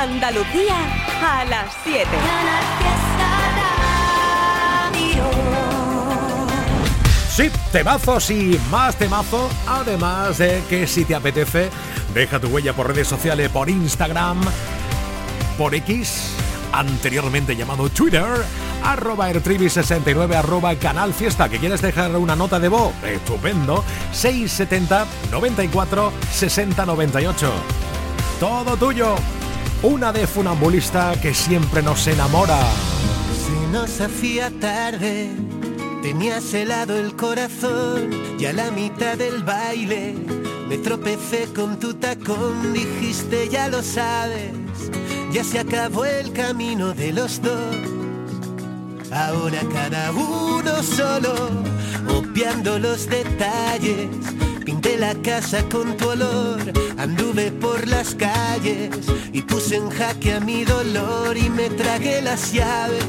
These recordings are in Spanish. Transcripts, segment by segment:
Andalucía a las 7. Sí, temazos y más temazos. Además de que si te apetece, deja tu huella por redes sociales, por Instagram, por X, anteriormente llamado Twitter, arroba ertrivi69, arroba canal fiesta. ¿Que quieres dejar una nota de voz? Estupendo. 670 94 60 98. Todo tuyo una de funambulista que siempre nos enamora. Si nos hacía tarde, tenías helado el corazón y a la mitad del baile me tropecé con tu tacón, dijiste ya lo sabes, ya se acabó el camino de los dos. Ahora cada uno solo, obviando los detalles Pinté la casa con tu olor, anduve por las calles y puse en jaque a mi dolor y me tragué las llaves.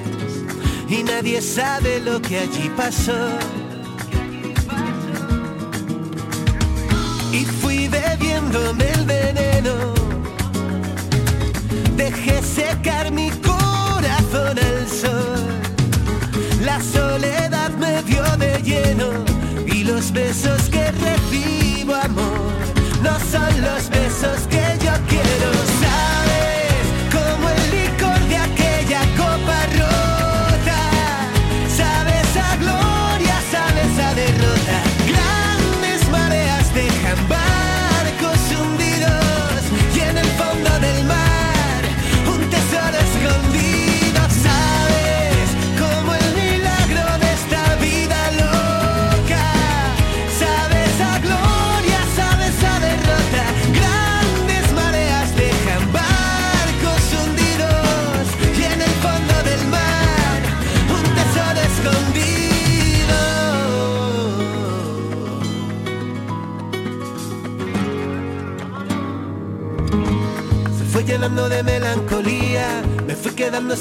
Y nadie sabe lo que allí pasó. Y fui bebiéndome el veneno, dejé secar mi corazón al sol, la soledad me dio de lleno y los besos que no son los besos que yo quiero.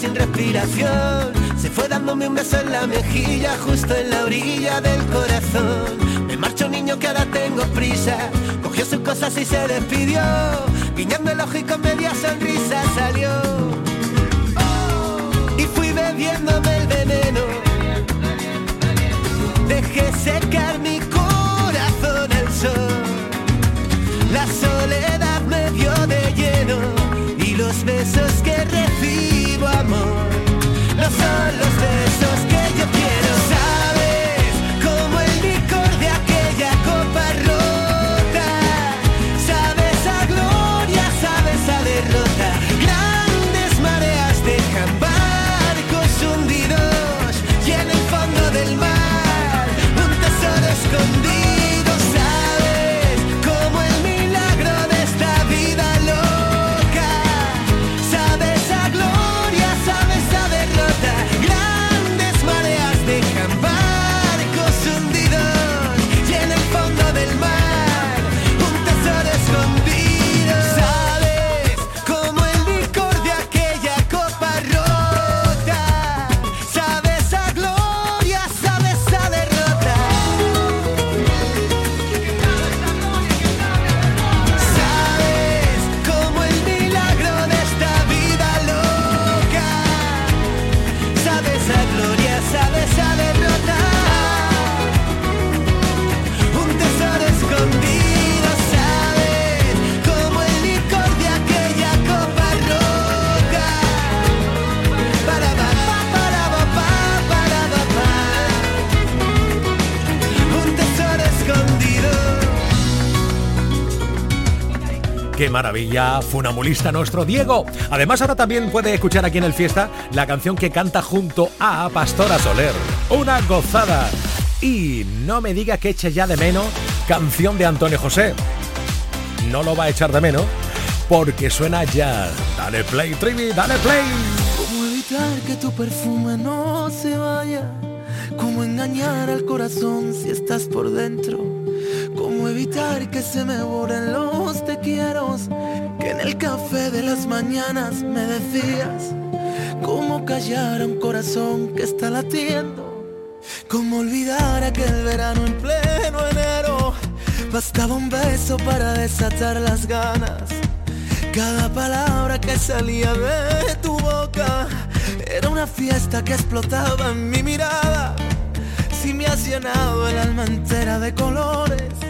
Sin respiración. Se fue dándome un beso en la mejilla, justo en la orilla del corazón. Me marcho niño que ahora tengo prisa, cogió sus cosas y se despidió. Guiñando el ojo y con media sonrisa salió. Y fui bebiéndome el veneno. Dejé secar mi corazón al sol. La soledad me dio de lleno los besos que son los besos que yo maravilla, funamulista nuestro Diego. Además ahora también puede escuchar aquí en el Fiesta la canción que canta junto a Pastora Soler. Una gozada. Y no me diga que eche ya de menos canción de Antonio José. No lo va a echar de menos porque suena ya. Dale play, Trivi, dale play. ¿Cómo evitar que tu perfume no se vaya? ¿Cómo engañar al corazón si estás por dentro? ¿Cómo evitar que se me borren los Que en el café de las mañanas me decías. ¿Cómo callar a un corazón que está latiendo? ¿Cómo olvidar aquel verano en pleno enero? Bastaba un beso para desatar las ganas. Cada palabra que salía de tu boca era una fiesta que explotaba en mi mirada. Si me has llenado el alma entera de colores,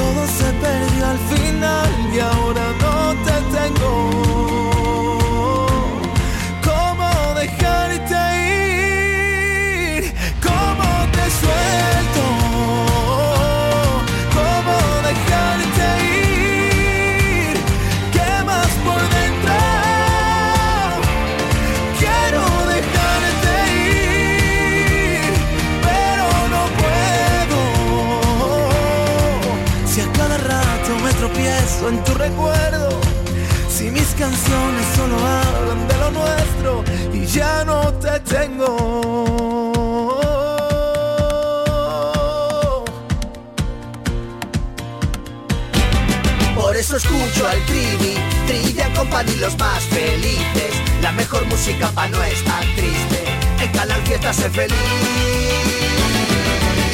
sueños se perdió al final y ahora no te tengo. Tu recuerdo. Si mis canciones solo hablan de lo nuestro y ya no te tengo. Por eso escucho al Trivi, Trivia Company los más felices. La mejor música para no estar triste. En Canal Fiesta feliz.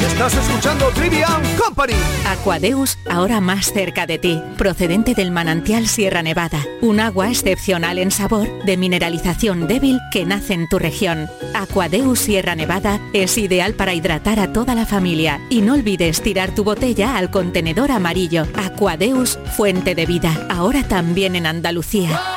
Estás escuchando Trivian Company. Aquadeus, ahora más cerca de ti, procedente del manantial Sierra Nevada. Un agua excepcional en sabor, de mineralización débil que nace en tu región. Aquadeus Sierra Nevada es ideal para hidratar a toda la familia. Y no olvides tirar tu botella al contenedor amarillo. Aquadeus, fuente de vida, ahora también en Andalucía.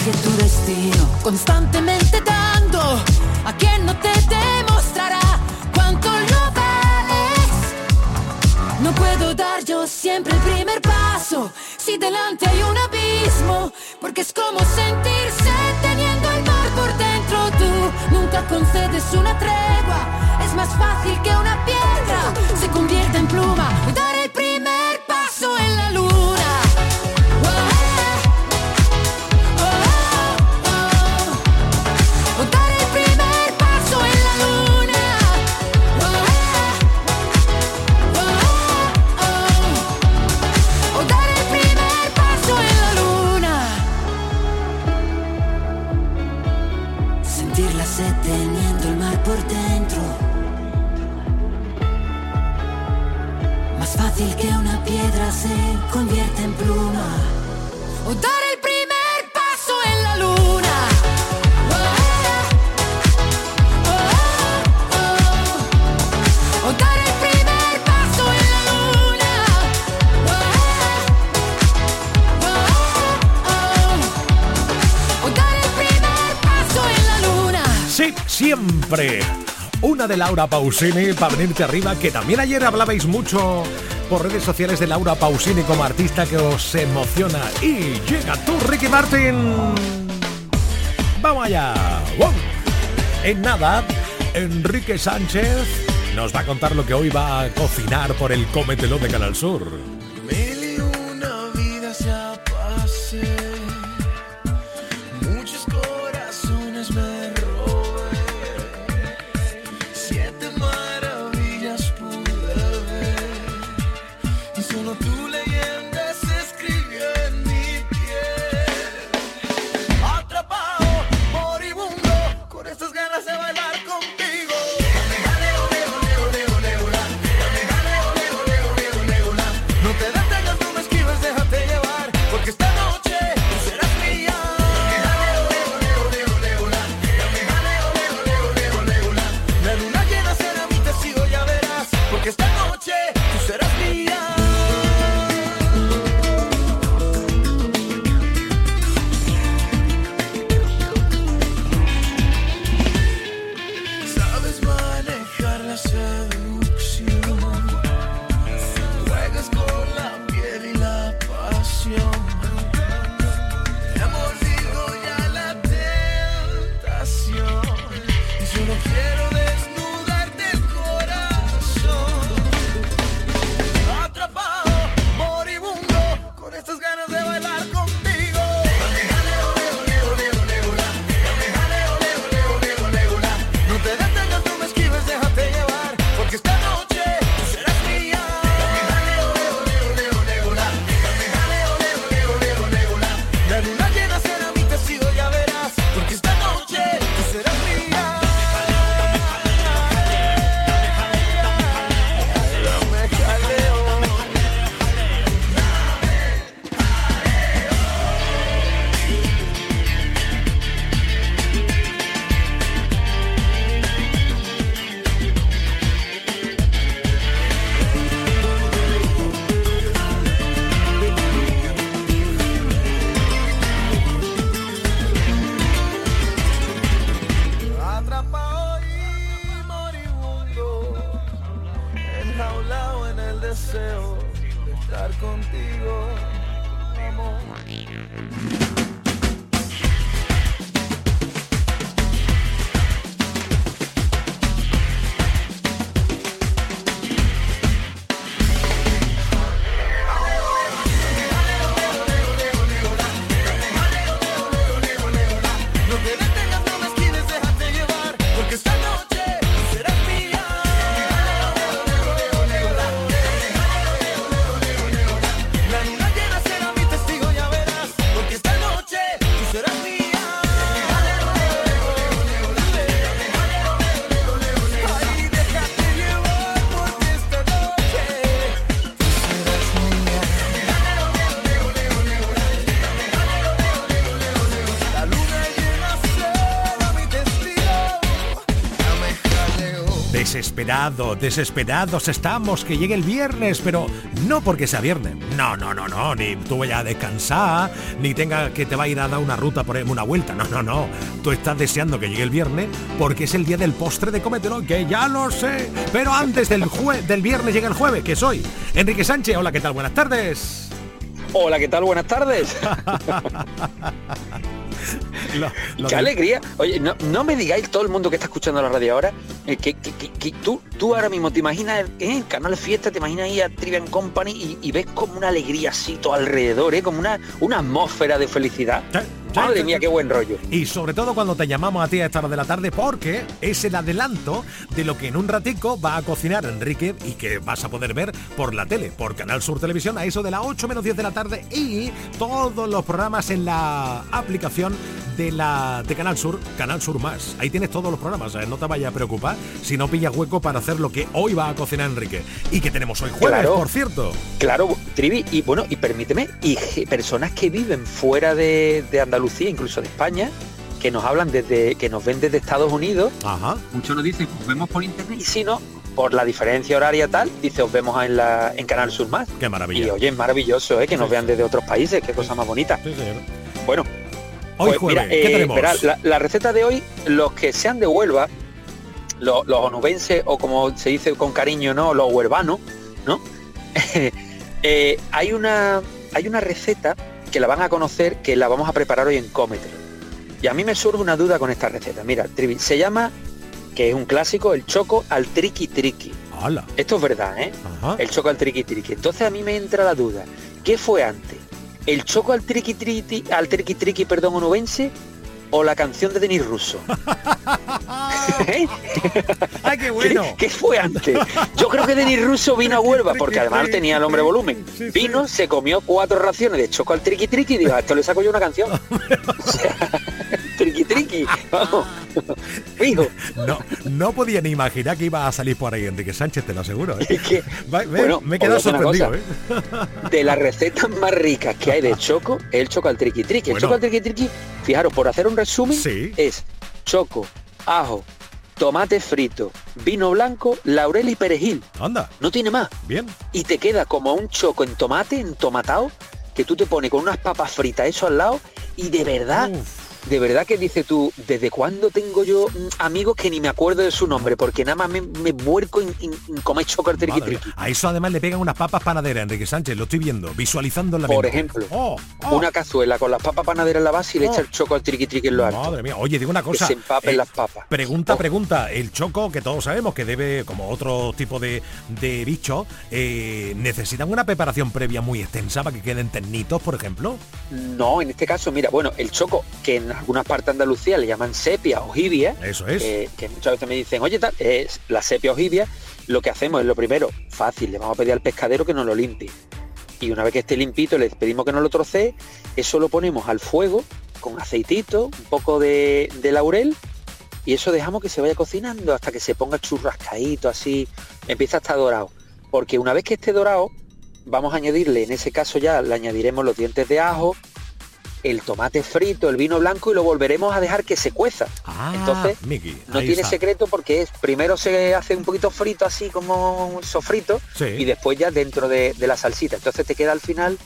elige tu destino. Constantemente Siempre una de Laura Pausini para venirte arriba, que también ayer hablabais mucho por redes sociales de Laura Pausini como artista que os emociona. Y llega tú, Ricky Martin. Vamos allá. En nada, Enrique Sánchez nos va a contar lo que hoy va a cocinar por el Cometelón de Canal Sur. Desesperados, desesperados estamos que llegue el viernes, pero no porque sea viernes. No, no, no, no, ni tú vayas a descansar, ni tenga que te va a ir a dar una ruta por una vuelta. No, no, no. Tú estás deseando que llegue el viernes porque es el día del postre de Cómetelo, que ya lo sé. Pero antes del, jue del viernes llega el jueves, que soy Enrique Sánchez. Hola, ¿qué tal? Buenas tardes. Hola, ¿qué tal? Buenas tardes. Qué alegría. Oye, no, me digáis todo el mundo que está escuchando la radio ahora, eh, que, tú, tú ahora mismo te imaginas en el canal Fiesta, te imaginas ahí a Trivian Company y, ves como una alegría así todo alrededor, ¿eh? como una, una atmósfera de felicidad. Madre mía, qué buen rollo. Y sobre todo cuando te llamamos a ti a esta hora de la tarde, porque es el adelanto de lo que en un ratico va a cocinar Enrique y que vas a poder ver por la tele, por Canal Sur Televisión, a eso de las 8 menos 10 de la tarde y todos los programas en la aplicación de la de Canal Sur, Canal Sur Más. Ahí tienes todos los programas, no te vayas a preocupar si no pillas hueco para hacer lo que hoy va a cocinar Enrique. Y que tenemos hoy jueves, por cierto. Claro, Trivi, y bueno, y permíteme, y personas que viven fuera de, de Andalucía, Lucía, incluso de España, que nos hablan desde, que nos ven desde Estados Unidos. Ajá. Muchos nos dicen, os vemos por internet, y si no, por la diferencia horaria tal, dice, os vemos en, la, en Canal Sur Más. Qué maravilla. Y oye, es maravilloso, ¿eh? que nos vean desde otros países, qué cosa más bonita. Bueno, hoy pues, mira, eh, la, receta de hoy, los que sean de Huelva, los, los onubenses, o como se dice con cariño, ¿no? Los huervanos, ¿no? Eh, hay una hay una receta que la van a conocer, que la vamos a preparar hoy en Cómetelo. Y a mí me surge una duda con esta receta. Mira, se llama, que es un clásico, el choco al triqui triqui. Esto es verdad, ¿eh? El choco al triqui triqui. Entonces a mí me entra la duda. ¿Qué fue antes? ¿El choco al triqui triqui, al triqui triqui, perdón, onubense o la canción de Denis Russo. ¿Eh? ¡Ay, qué bueno! ¿Qué, fue antes? Yo creo que Denis Russo vino a Huelva, porque además tenía el hombre volumen. Vino, se comió cuatro raciones de choco al triqui triqui y dijo, esto le saco yo una canción. triqui triqui, vamos. Fijo. No, no podía ni imaginar que iba a salir por ahí Enrique Sánchez, te lo aseguro. ¿eh? me, he quedado sorprendido. ¿eh? De las recetas más ricas que hay de choco, el choco al triqui triqui. El choco al triqui triqui, fijaros, por hacer un resumen, es choco, ajo, tomate frito, vino blanco, laurel y perejil. Anda. No tiene más. Bien. Y te queda como un choco en tomate, en tomatao, que tú te pones con unas papas fritas eso al lado y de verdad de verdad que dice tú, ¿desde cuándo tengo yo mm, amigos que ni me acuerdo de su nombre? Porque nada más me, me muerco en, comer chocolate A eso además le pegan unas papas panaderas, Enrique Sánchez, lo estoy viendo, visualizando en la Por ejemplo, oh, oh. una cazuela con las papas panaderas en la base y le echa el choco al triqui triqui en lo alto. Madre mía, oye, digo una cosa. se empapen eh, las papas. Pregunta, oh. pregunta, el choco, que todos sabemos que debe, como otro tipo de, de bicho, eh, ¿necesitan una preparación previa muy extensa para que queden ternitos, por ejemplo? No, en este caso, mira, bueno, el choco, que en algunas partes de Andalucía le llaman sepia o jibia. Eso es. que muchas veces me dicen, oye, tal, es la sepia o jibia. Lo que hacemos es lo primero, fácil, le vamos a pedir al pescadero que nos lo limpie. Y una vez que esté limpito, le pedimos que nos lo trocee. Eso lo ponemos al fuego con aceitito, un poco de, laurel y eso dejamos que se vaya cocinando hasta que se ponga churrascadito, así, empieza a estar dorado. Porque una vez que esté dorado, vamos a añadirle, en ese caso ya le añadiremos los dientes de ajo, el tomate frito, el vino blanco y lo volveremos a dejar que se cueza. Ah, Entonces, no tiene secreto porque es primero se hace un poquito frito así como un sofrito y después ya dentro de, la salsita. Entonces te queda al final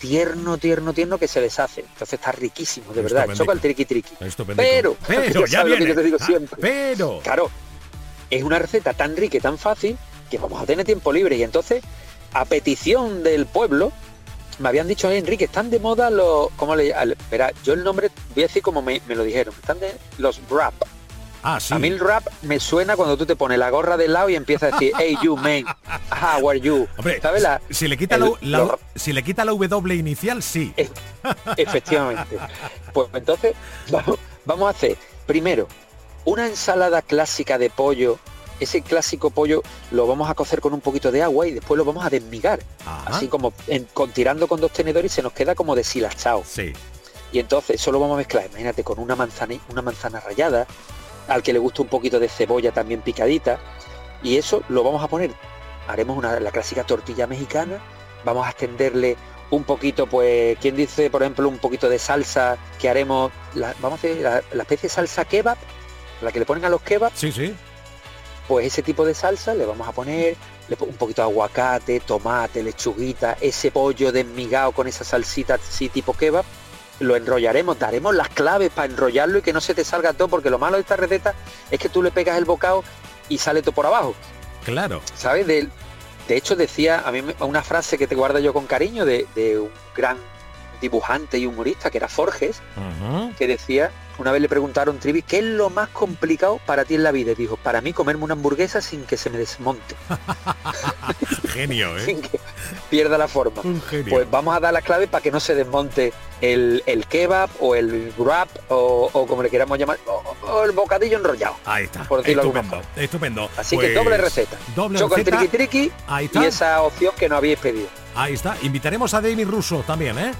tierno, tierno, tierno que se deshace. Entonces está riquísimo, de verdad. Choca el triqui triqui. Pero, pero ya viene. Lo que te digo ah, siempre. pero. Claro, es una receta tan rica y tan fácil que vamos a tener tiempo libre y entonces a petición del pueblo me habían dicho, Enrique, están de moda los, ¿cómo le Espera, yo el nombre voy a decir como me, lo dijeron, están de los rap. Ah, sí. A mí el rap me suena cuando tú te pones la gorra del lado y empiezas a decir, hey you man, how are you? ¿Sabes la, si le quita la, si le quita la W inicial, sí. efectivamente. Pues entonces vamos, vamos a hacer primero una ensalada clásica de pollo ese clásico pollo lo vamos a cocer con un poquito de agua y después lo vamos a desmigar. Así como con, tirando con dos tenedores y se nos queda como deshilachado. Sí. Y entonces eso lo vamos a mezclar, imagínate, con una manzana, una manzana rallada, al que le gusta un poquito de cebolla también picadita. Y eso lo vamos a poner, haremos una, la clásica tortilla mexicana, vamos a extenderle un poquito, pues, ¿quién dice, por ejemplo, un poquito de salsa que haremos? vamos a hacer la, especie de salsa kebab, la que le ponen a los kebabs. Sí, sí pues ese tipo de salsa le vamos a poner un poquito de aguacate, tomate, lechuguita, ese pollo desmigado con esa salsita así tipo kebab, lo enrollaremos, daremos las claves para enrollarlo y que no se te salga todo, porque lo malo de esta receta es que tú le pegas el bocado y sale todo por abajo. Claro. ¿Sabes? De, de hecho decía a mí una frase que te guardo yo con cariño de, un gran dibujante y humorista que era Forges, que decía una vez le preguntaron, Trivi, ¿qué es lo más complicado para ti en la vida? Y dijo, para mí comerme una hamburguesa sin que se me desmonte. Genio, ¿eh? sin que pierda la forma. Pues vamos a dar la clave para que no se desmonte el, kebab o el wrap o, como le queramos llamar, o, el bocadillo enrollado. Ahí está. Por decirlo estupendo, estupendo. Así que doble pues, receta. Doble Choco triqui triqui y esa opción que no habíais pedido. Ahí está. Invitaremos a Demi Russo también, ¿eh?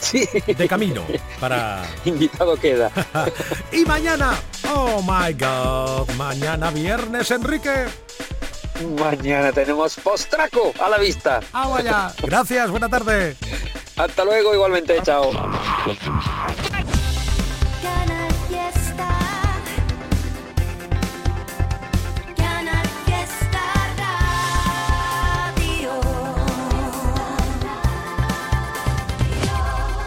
Sí. De camino para... Invitado queda. y mañana, oh my god, mañana viernes, Enrique. Mañana tenemos postraco a la vista. Ah, vaya. Gracias, buena tarde. Hasta luego, igualmente, chao.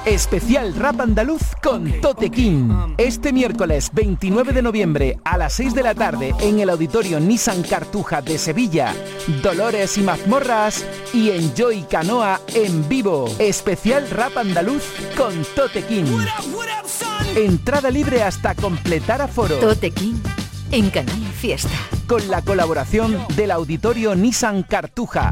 Especial Rap Andaluz con Tote King. Este miércoles 29 de noviembre a las 6 de la tarde en el auditorio Nissan Cartuja de Sevilla. Dolores y mazmorras y Enjoy Canoa en vivo. Especial Rap Andaluz con Tote King. Entrada libre hasta completar aforo. Tote King en Canal Fiesta. Con la colaboración del auditorio Nissan Cartuja.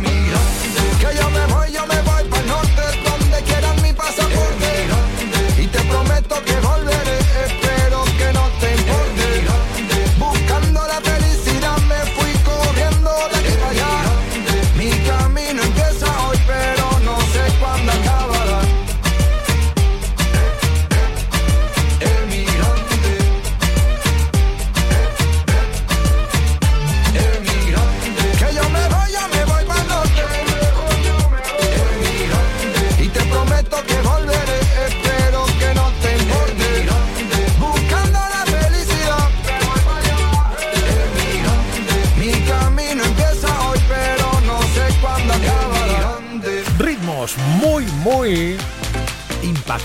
muy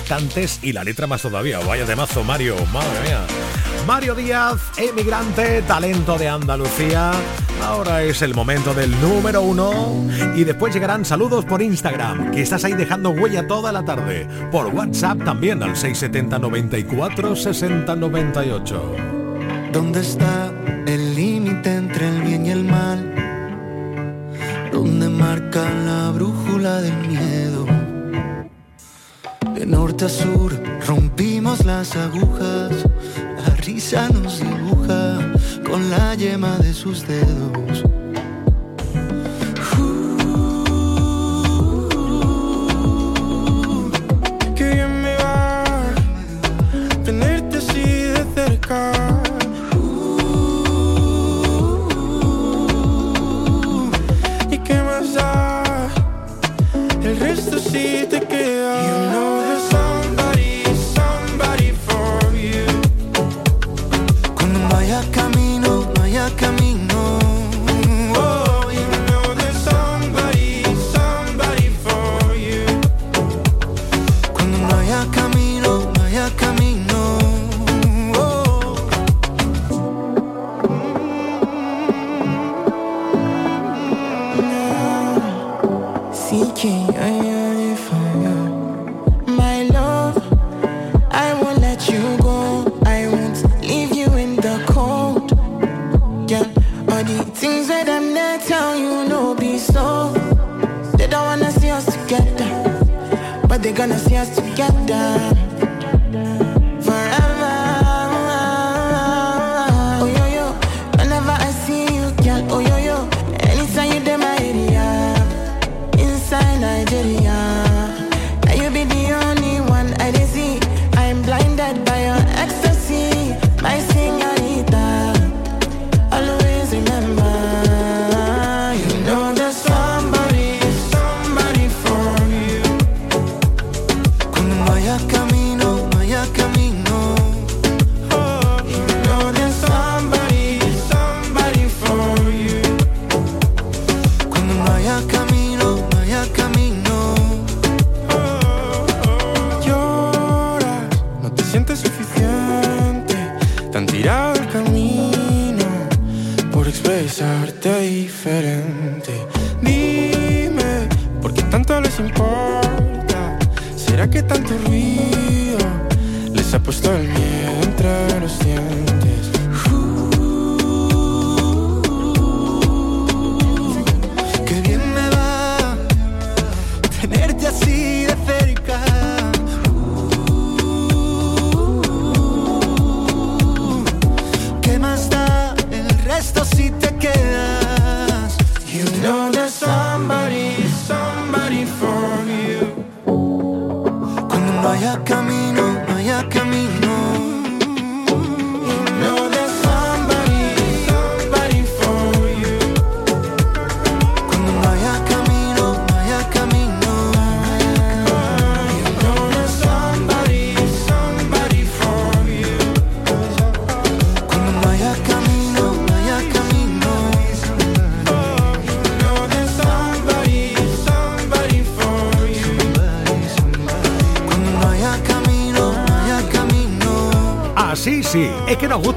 impactantes y la letra más todavía. Vaya de mazo, Mario, madre mía. Mario Díaz, emigrante, talento de Andalucía. Ahora es el momento del número uno. Y después llegarán saludos por Instagram, que estás ahí dejando huella toda la tarde. Por WhatsApp también al 670 94 60 98. ¿Dónde está el límite entre el bien y el mal? ¿Dónde marca la brújula del miedo? Sur rompimos las agujas, la risa nos dibuja con la yema de sus dedos.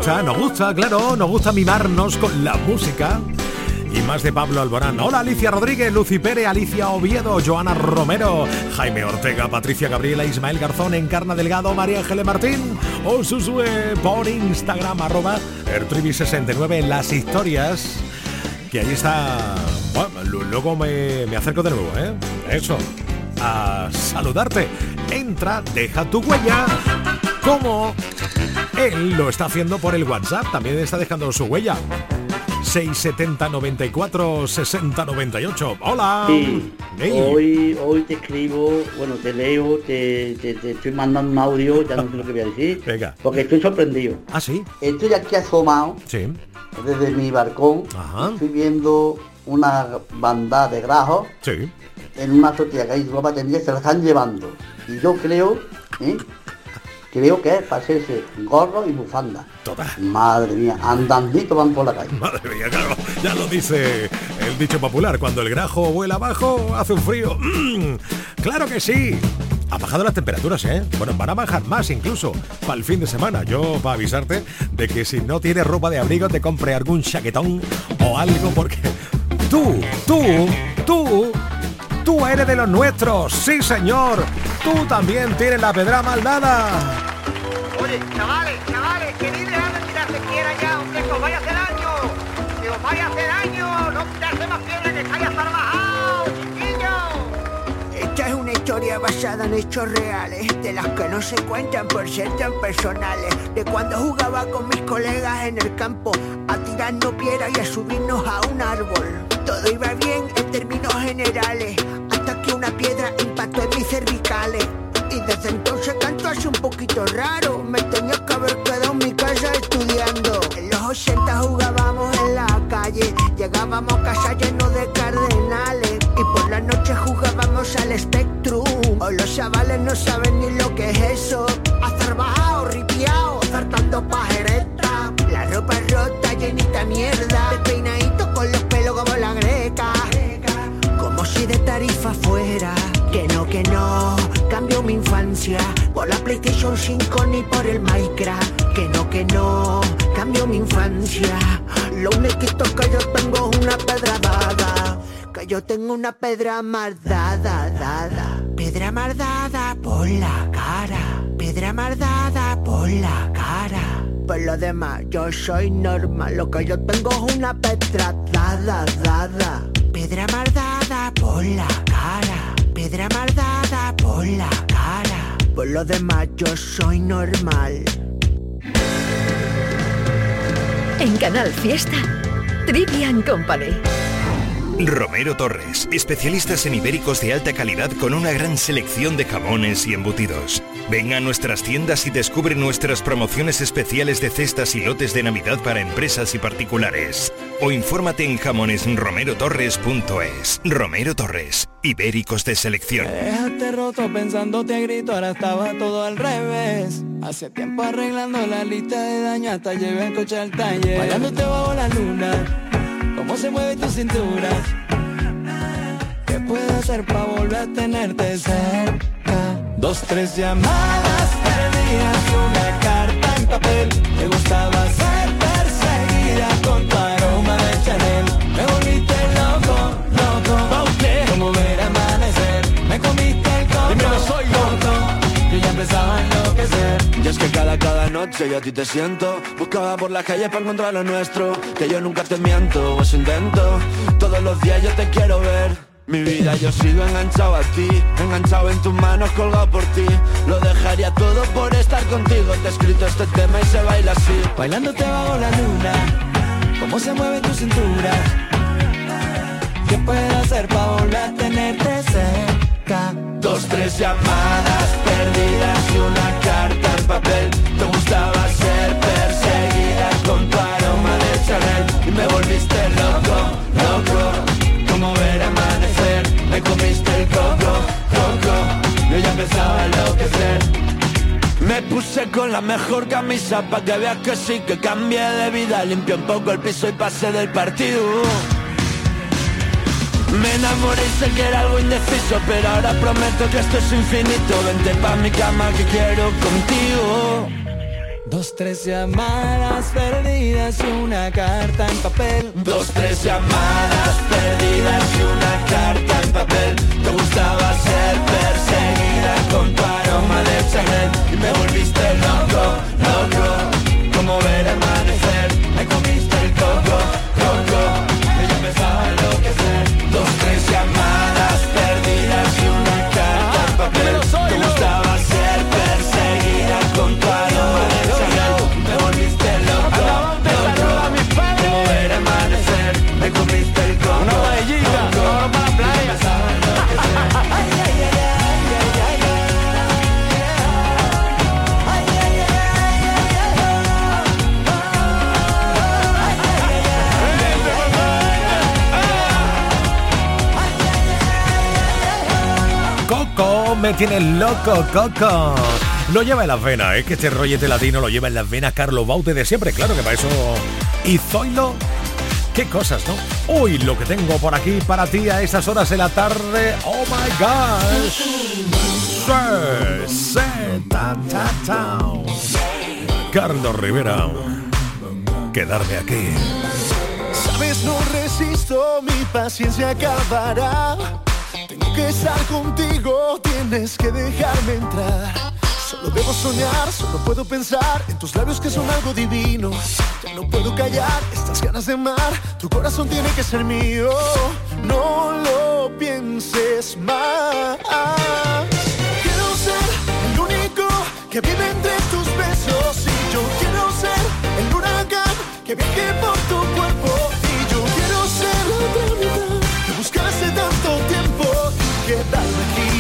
Nos gusta, claro, nos gusta mimarnos con la música. Y más de Pablo Alborán. Hola Alicia Rodríguez, Lucy Pérez, Alicia Oviedo, Joana Romero, Jaime Ortega, Patricia Gabriela, Ismael Garzón, Encarna Delgado, María Ángeles Martín, o Susue por Instagram, arroba Ertrivi69 en las historias. Que ahí está. Bueno, lu- luego me, me acerco de nuevo, ¿eh? Eso. A saludarte. Entra, deja tu huella. Como él lo está haciendo por el WhatsApp, también está dejando su huella. 670 94 60 98. Hola. Sí, Hey. hoy, hoy te escribo, bueno, te leo, te, te- te estoy mandando un audio, ya no sé lo que voy a decir, Venga. porque estoy sorprendido. Ah, sí. Estoy aquí asomado Sí. desde mi balcón, Ajá. estoy viendo una bandada de grajos Sí. en una tortilla que hay ropa y se la están llevando. Y yo creo, ¿eh? Creo que es para hacerse gorro y bufanda. Total. Madre mía, andandito van por la calle. Madre mía, claro, ya lo dice el dicho popular, cuando el grajo vuela abajo, hace un frío. Mm, claro que sí. Ha bajado las temperaturas, ¿eh? Bueno, van a bajar más incluso para el fin de semana. Yo para avisarte de que si no tienes ropa de abrigo te compre algún chaquetón o algo porque tú, tú, tú, tú eres de los nuestros. Sí, señor. Tú también tienes la pedra maldada. Oye, chavales, chavales, que ni dejar de tirarse quiera ya, hombre, que os vaya a hacer daño. Que os vaya a hacer daño. No quitarse más piedra que estáis hasta bajado, chiquillos. Esta es una historia basada en hechos reales, de las que no se cuentan por ser tan personales. De cuando jugaba con mis colegas en el campo, a tirarnos piedra y a subirnos a un árbol. Todo iba bien en términos generales, hasta que una piedra impactó en mis cervicales. Y desde entonces canto así un poquito raro, me tenía que haber quedado en mi casa estudiando. En los 80 jugábamos en la calle, llegábamos a casa llenos de cardenales y por la noche jugábamos al espectro true. O los chavales no saben ni lo que es eso. Hacer bajado, ripiao, zartando pajereta. La ropa rota, llenita mierda. De tarifa fuera. Que no, que no, cambio mi infancia por la PlayStation 5 ni por el Minecraft. Que no, que no, cambio mi infancia. Lo único que yo tengo es una pedra dada. Que yo tengo una pedra mardada, dada. Pedra mardada por la cara. Pedra mardada por la cara. Por lo demás, yo soy normal. Lo que yo tengo es una pedra dada, dada. Pedra mardada por la cara. Pedra mardada por la cara. Por lo demás, yo soy normal. En Canal Fiesta, Trivian Company. Romero Torres, especialistas en ibéricos de alta calidad con una gran selección de jamones y embutidos. Ven a nuestras tiendas y descubre nuestras promociones especiales de cestas y lotes de Navidad para empresas y particulares. O infórmate en jamonesromerotorres.es. Romero Torres, ibéricos de selección. Déjate roto pensándote a grito, ahora estaba todo al revés. Hace tiempo arreglando la lista de daño hasta llevé el coche al taller. Bailándote bajo la luna, cómo se mueve tu cintura. ¿Qué puedo hacer para volver a tenerte cerca? Dos, tres llamadas perdidas, una carta en papel. Me gustaba ser perseguida con tu aroma de Chanel. Me volviste loco, loco. Como ver amanecer. Me comiste el coco. Dímelo, soy loco. Yo ya empezaba a enloquecer. Y es que cada, cada noche yo a ti te siento. Buscaba por la calle para encontrar lo nuestro. Que yo nunca te miento, o eso intento. Todos los días yo te quiero ver. Mi vida yo sigo enganchado a ti, enganchado en tus manos, colgado por ti. Lo dejaría todo por estar contigo. Te he escrito este tema y se baila así. Bailándote bajo la luna, cómo se mueve tu cintura. ¿Qué puedo hacer para volver a tenerte cerca? Dos, tres llamadas perdidas y una carta en papel. Te gustaba ser perseguida con tu aroma de Chanel y me volviste loco, loco. Me comiste el coco, coco. Yo ya empezaba a enloquecer. Me puse con la mejor camisa pa' que veas que sí, que cambié de vida Limpié un poco el piso y pasé del partido Me enamoré y sé que era algo indeciso Pero ahora prometo que esto es infinito Vente pa' mi cama que quiero contigo Dos, tres llamadas perdidas y una carta en papel. Dos, tres llamadas perdidas y una carta en papel. Te gustaba ser perseguida con tu aroma de Chanel Y me volviste loco, loco. Como ver Me tiene loco, Coco. Lo lleva en las venas, es que este rollete latino lo lleva en las venas Carlos Baute de siempre, claro que para eso. Y Zoilo, qué cosas, ¿no? Uy, lo que tengo por aquí para ti a esas horas de la tarde. Oh my gosh. Sí, sí, ta, ta. Carlos Rivera, quedarme aquí. Sabes, no resisto, mi paciencia acabará. Que estar contigo, tienes que dejarme entrar. Solo debo soñar, solo puedo pensar en tus labios que son algo divino. Ya no puedo callar estas ganas de amar, tu corazón tiene que ser mío. No lo pienses más. Quiero ser el único que vive entre tus besos y yo quiero ser el huracán que viaje por quedarme aquí.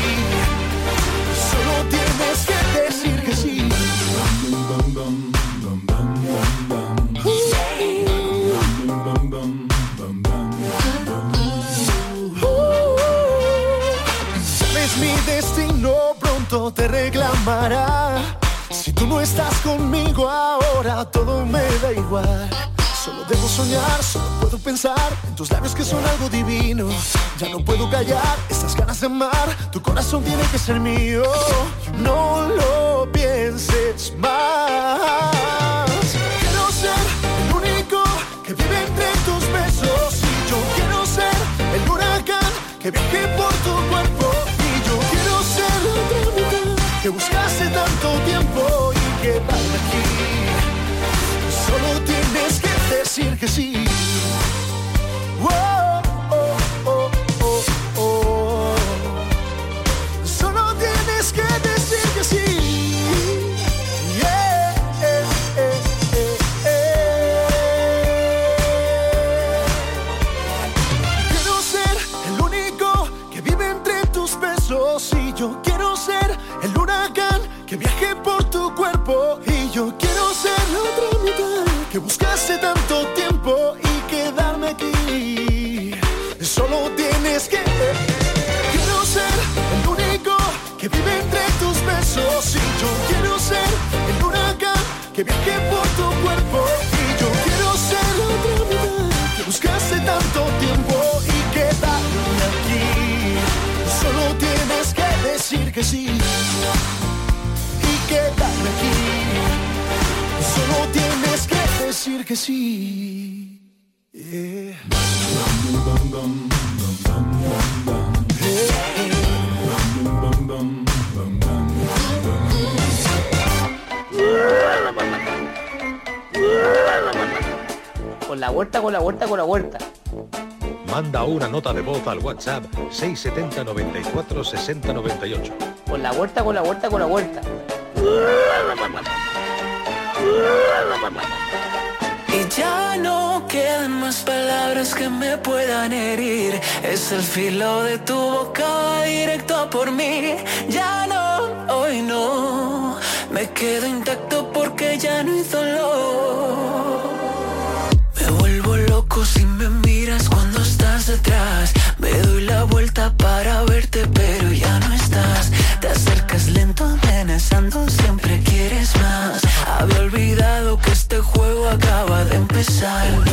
Solo tienes que decir que sí. Sabes mi destino pronto te reclamará. Si tú no estás conmigo ahora, todo me da igual Debo soñar, solo puedo pensar en tus labios que son algo divino. Ya no puedo callar estas ganas de amar. Tu corazón tiene que ser mío. No lo pienses más. que sí. de voz al WhatsApp 670 94 60 98. Con la huerta, con la huerta, con la huerta. Y ya no quedan más palabras que me puedan herir. Es el filo de tu boca directo a por mí. Ya no, hoy no. Me quedo intacto porque ya no hizo lo. Me vuelvo loco si me me doy la vuelta para verte, pero ya no estás. Te acercas lento, amenazando, siempre quieres más. Había olvidado que este juego acaba de empezar.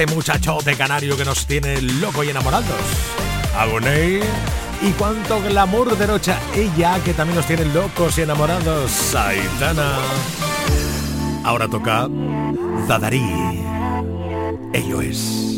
Este muchachote canario que nos tiene loco y enamorados? Agoney. ¿Y cuánto glamour derrocha ella que también nos tiene locos y enamorados? Saitana. Ahora toca Dadarí. Ello es.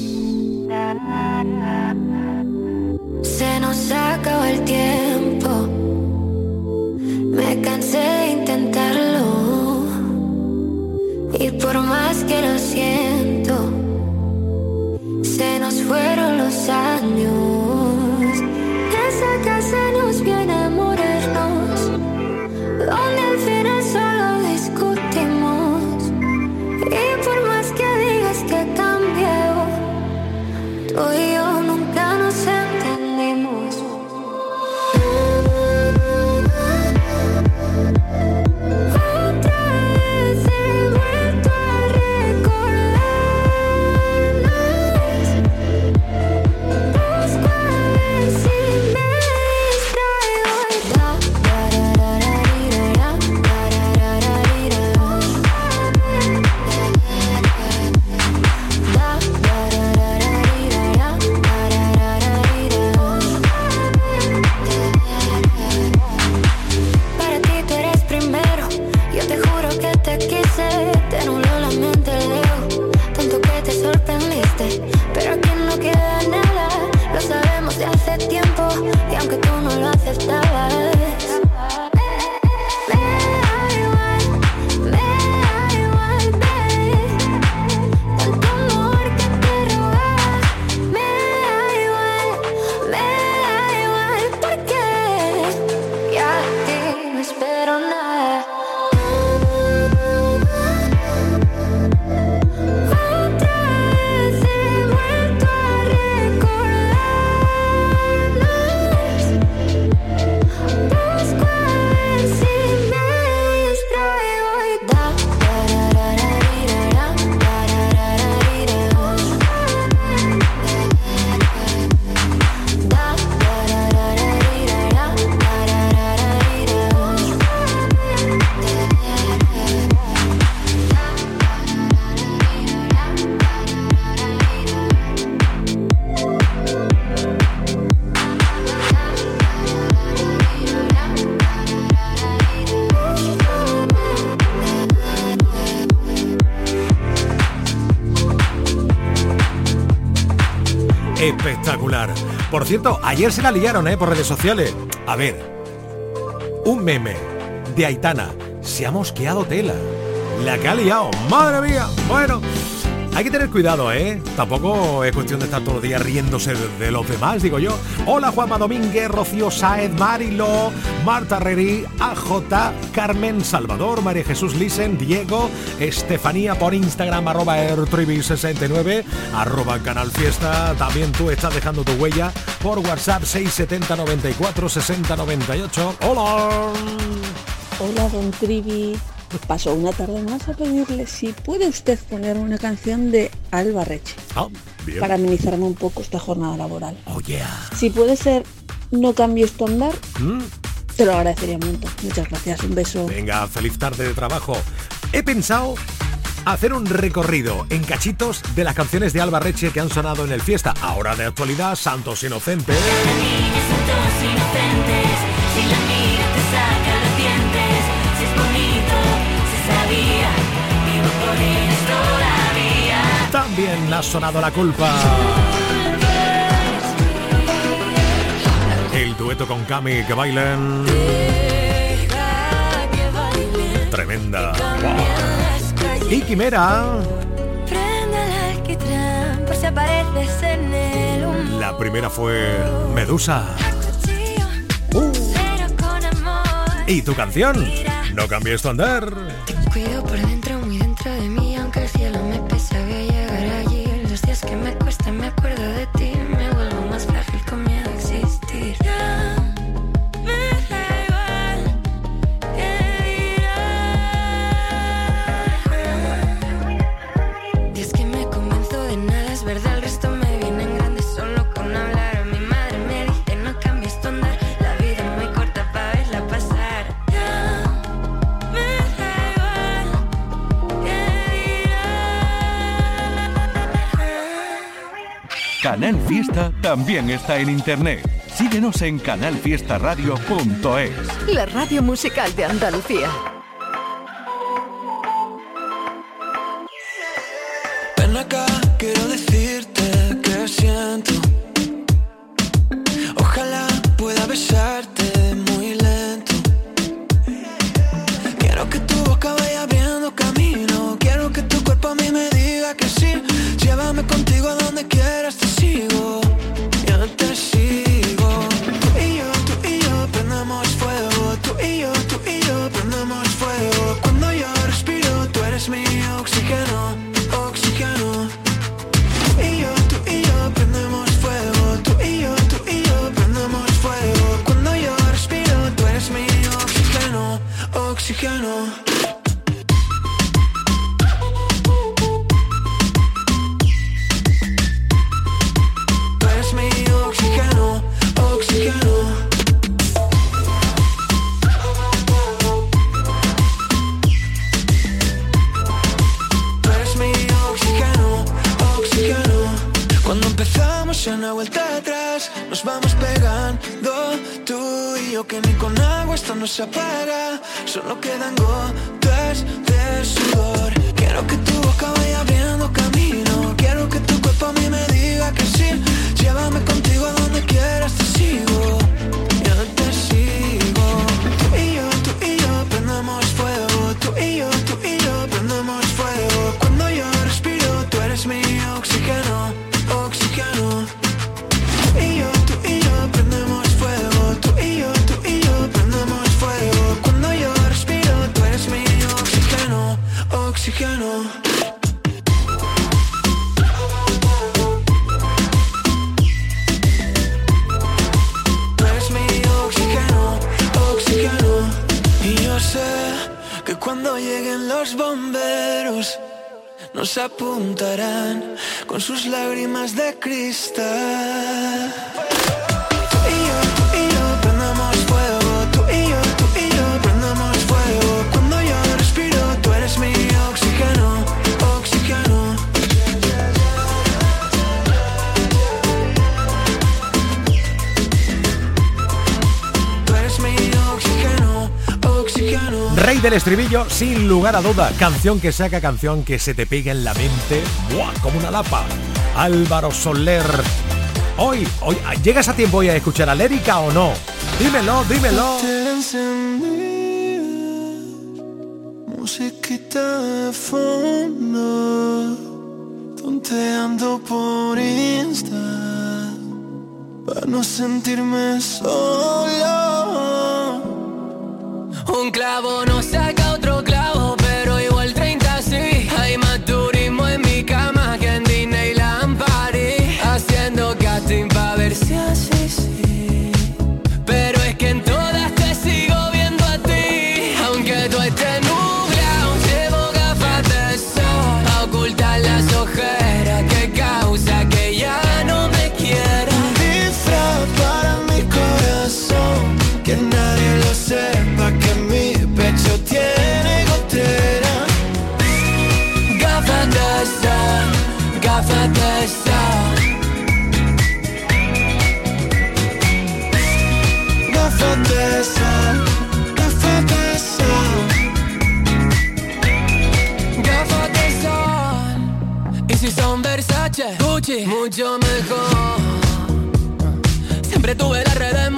Espectacular. Por cierto, ayer se la liaron, ¿eh? Por redes sociales. A ver, un meme de Aitana se ha mosqueado tela. La que ha liado. Madre mía. Bueno, hay que tener cuidado, ¿eh? Tampoco es cuestión de estar todo el día riéndose de, los demás, digo yo. Hola Juanma Domínguez, Rocío Saez, Marilo, Marta Rerí, AJ, Carmen Salvador, María Jesús Lisen, Diego, Estefanía por Instagram, arroba ertrivi69, arroba Canal Fiesta. También tú estás dejando tu huella por WhatsApp 670 94 60 98. Hola. Hola, don Trivi. Paso una tarde más a pedirle si puede usted poner una canción de Alba Reche Ah, bien. para amenizarme un poco esta jornada laboral. Oh, yeah. Si puede ser No cambies tu andar, Mm. te lo agradecería un montón. Muchas gracias, un beso. Venga, feliz tarde de trabajo. He pensado hacer un recorrido en cachitos de las canciones de Alba Reche que han sonado en el fiesta. Ahora de actualidad, Santos Inocentes. Santos inocentes, También ha sonado la culpa. El dueto con Cami que bailan. Tremenda. Y Quimera, la primera fue Medusa. ¿Y tu canción? No cambies tu andar. Cuido por dentro, muy dentro de mí, me acuerdo de ti, me vuelvo Canal Fiesta también está en internet. Síguenos en canalfiestaradio.es. La radio musical de Andalucía. estribillo, sin lugar a duda. Canción que saca, canción que se te pega en la mente. Como una lapa. Álvaro Soler. Hoy, hoy, ah, ¿llegas a tiempo hoy a escuchar a Lérica o no? Dímelo, dímelo. musiquita de fondo, tonteando por Insta, para no sentirme solo un clavo no saca. Mucho mejor. Siempre tuve la red de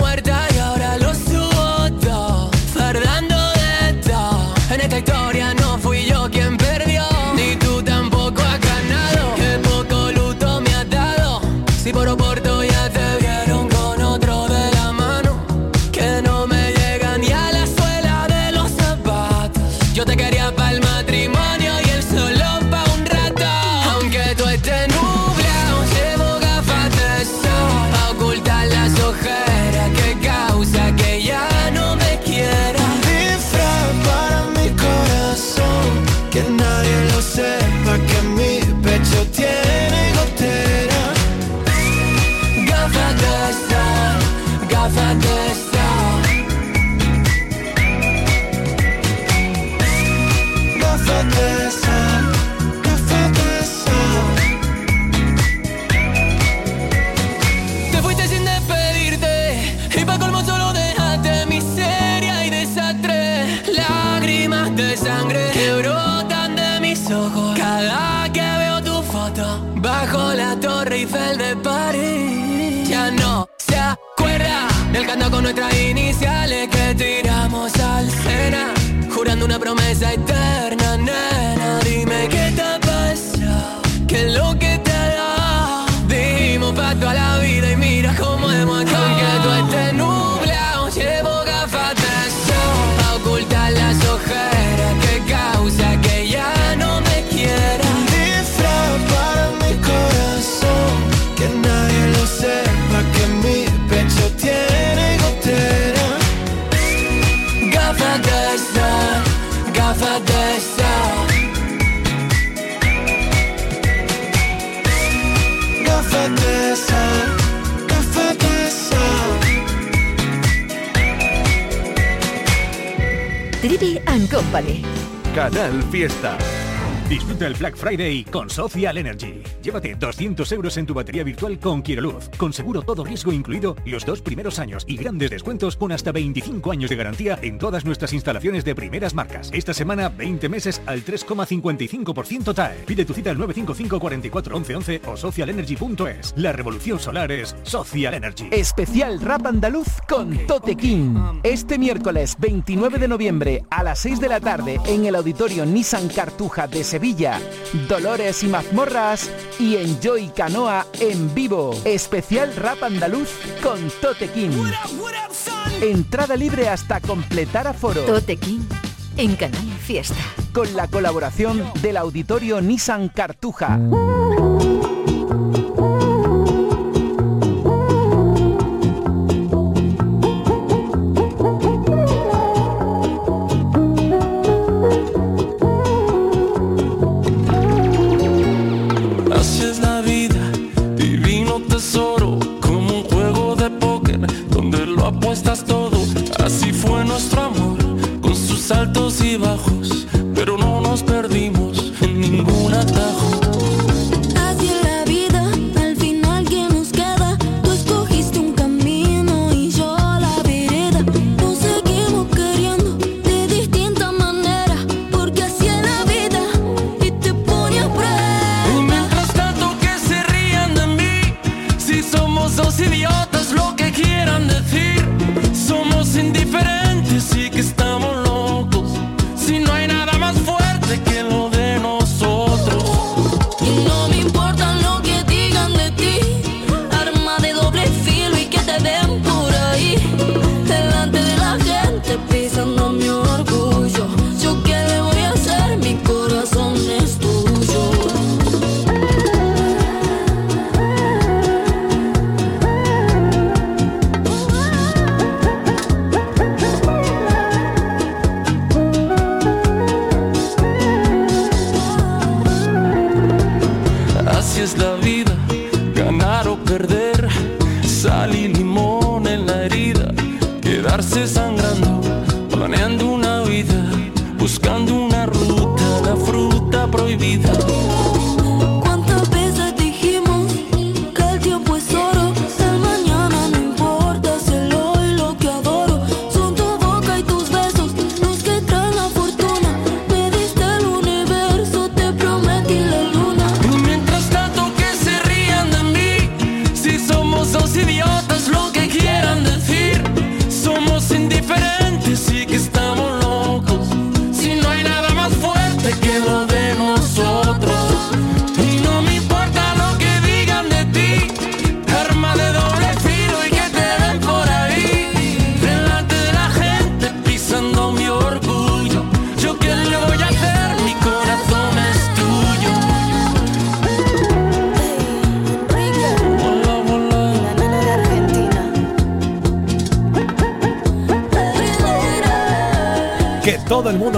torre de París. Ya no se acuerda del canto con nuestras iniciales que tiramos al cena, jurando una promesa eterna, nena. Dime qué te ha pasado, qué es lo que te dado. Dimos pacto a la vida y mira cómo hemos actuado. Aunque tú estés nublado, llevo gafas de sol pa' ocultar las ojeras Canal Fiesta. Disfruta el Black Friday con Social Energy. Llévate 200 euros en tu batería virtual con Quiroluz, con seguro todo riesgo incluido los dos primeros años y grandes descuentos con hasta 25 años de garantía en todas nuestras instalaciones de primeras marcas. Esta semana 20 meses al 3,55% TAE. Pide tu cita al 955 44 11 11 o socialenergy.es. La revolución solar es Social Energy. Especial Rap Andaluz con Tote King. Este miércoles 29 de noviembre a las 6 de la tarde en el auditorio Nissan Cartuja de Sevilla, Dolores y Mazmorras y Enjoy Canoa en vivo. Especial Rap Andaluz con Tote King. Entrada libre hasta completar aforo. Tote King en Canal Fiesta. Con la colaboración del auditorio Nissan Cartuja.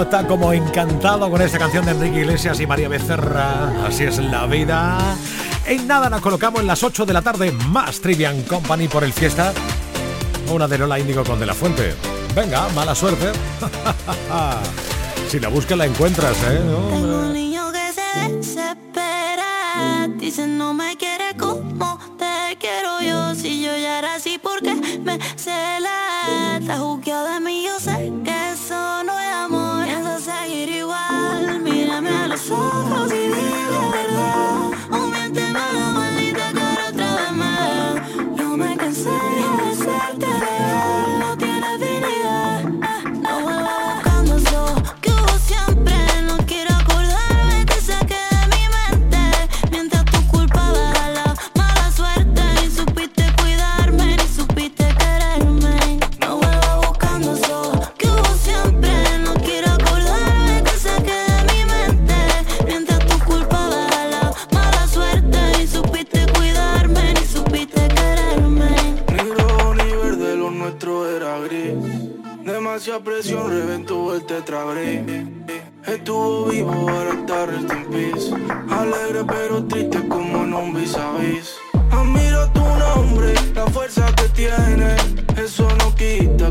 Está como encantado con esta canción de Enrique Iglesias y María Becerra. Así es la vida. En nada nos colocamos en las 8 de la tarde más Trivian Company por el fiesta. Una de Lola Índigo con De La Fuente. Venga, mala suerte. si la buscas la encuentras, ¿eh? Tengo un niño que se desespera. Dice no me quiere como te quiero yo. Si yo ya era así, porque me cela? Está juzgado de mí, yo sé que eso nosotros y di la verdad. O miente malo, maldita, que otra vez me. Yo me cansé de hacerte real. en tu el tetra Estuvo vivo, ahora está rest in peace. Alegre pero triste como en un vis a vis. Admiro tu nombre, la fuerza que tiene. Eso no quita